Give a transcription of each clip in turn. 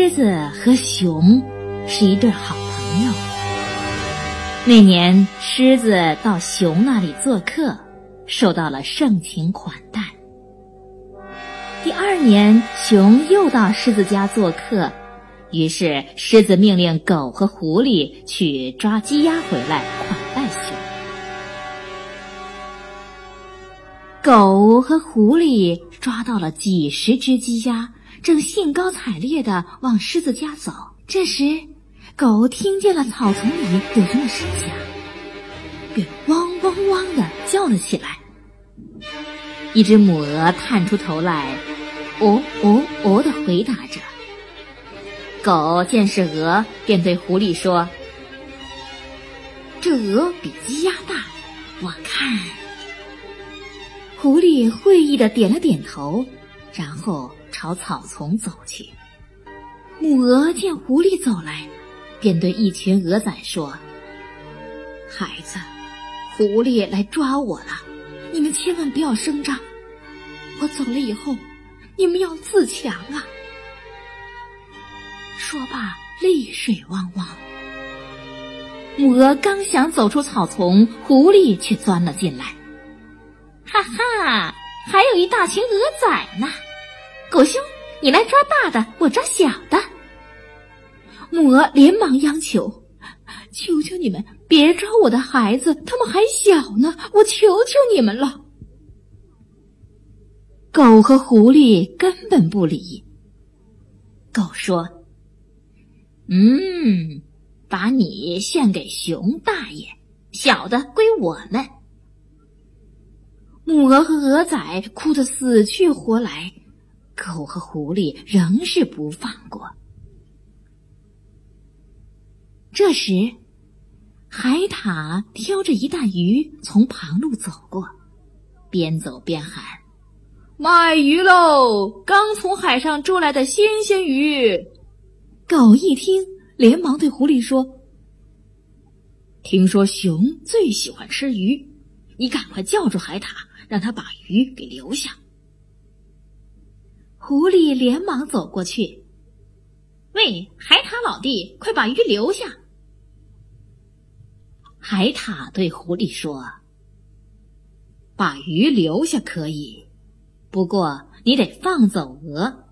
狮子和熊是一对好朋友。那年，狮子到熊那里做客，受到了盛情款待。第二年，熊又到狮子家做客，于是狮子命令狗和狐狸去抓鸡鸭回来款待熊。狗和狐狸抓到了几十只鸡鸭。正兴高采烈地往狮子家走，这时，狗听见了草丛里有什么声响，便汪汪汪地叫了起来。一只母鹅探出头来，哦哦哦地回答着。狗见是鹅，便对狐狸说：“这鹅比鸡鸭大，我看。”狐狸会意地点了点头，然后。朝草丛走去，母鹅见狐狸走来，便对一群鹅仔说：“孩子，狐狸来抓我了，你们千万不要声张。我走了以后，你们要自强啊！”说罢，泪水汪汪。母鹅刚想走出草丛，狐狸却钻了进来。哈哈，还有一大群鹅仔呢。狗兄，你来抓大的，我抓小的。母鹅连忙央求：“求求你们，别抓我的孩子，他们还小呢，我求求你们了。”狗和狐狸根本不理。狗说：“嗯，把你献给熊大爷，小的归我们。”母鹅和鹅仔哭得死去活来。狗和狐狸仍是不放过。这时，海獭挑着一大鱼从旁路走过，边走边喊：“卖鱼喽！刚从海上捉来的新鲜鱼！”狗一听，连忙对狐狸说：“听说熊最喜欢吃鱼，你赶快叫住海獭，让他把鱼给留下。”狐狸连忙走过去，喂，海獭老弟，快把鱼留下。海獭对狐狸说：“把鱼留下可以，不过你得放走鹅。”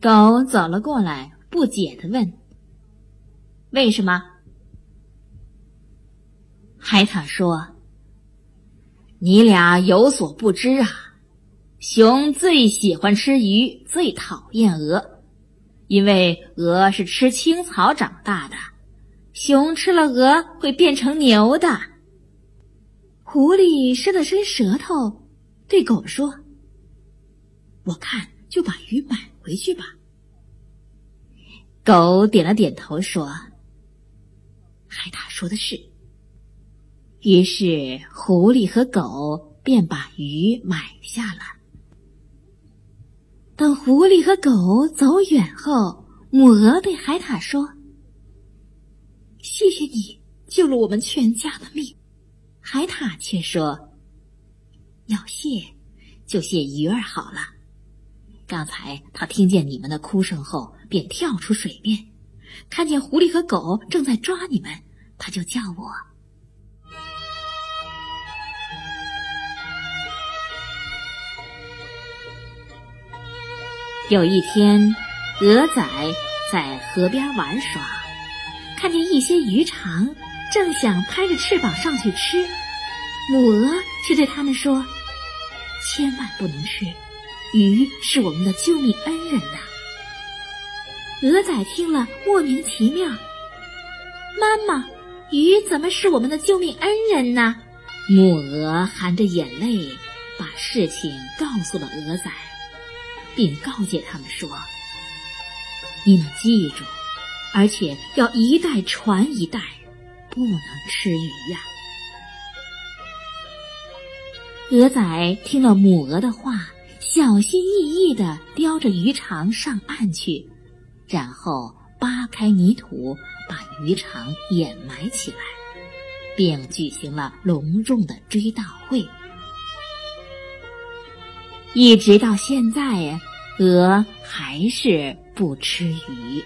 狗走了过来，不解的问：“为什么？”海獭说：“你俩有所不知啊。”熊最喜欢吃鱼，最讨厌鹅，因为鹅是吃青草长大的。熊吃了鹅会变成牛的。狐狸伸了伸舌头，对狗说：“我看就把鱼买回去吧。”狗点了点头说：“海獭说的是。”于是狐狸和狗便把鱼买下了。等狐狸和狗走远后，母鹅对海獭说：“谢谢你救了我们全家的命。”海獭却说：“要谢就谢鱼儿好了。刚才他听见你们的哭声后，便跳出水面，看见狐狸和狗正在抓你们，他就叫我。”有一天，鹅仔在河边玩耍，看见一些鱼肠，正想拍着翅膀上去吃，母鹅却对他们说：“千万不能吃，鱼是我们的救命恩人呐。”鹅仔听了莫名其妙：“妈妈，鱼怎么是我们的救命恩人呢？”母鹅含着眼泪把事情告诉了鹅仔。并告诫他们说：“你们记住，而且要一代传一代，不能吃鱼呀。”鹅仔听了母鹅的话，小心翼翼地叼着鱼肠上岸去，然后扒开泥土，把鱼肠掩埋起来，并举行了隆重的追悼会。一直到现在呀，鹅还是不吃鱼。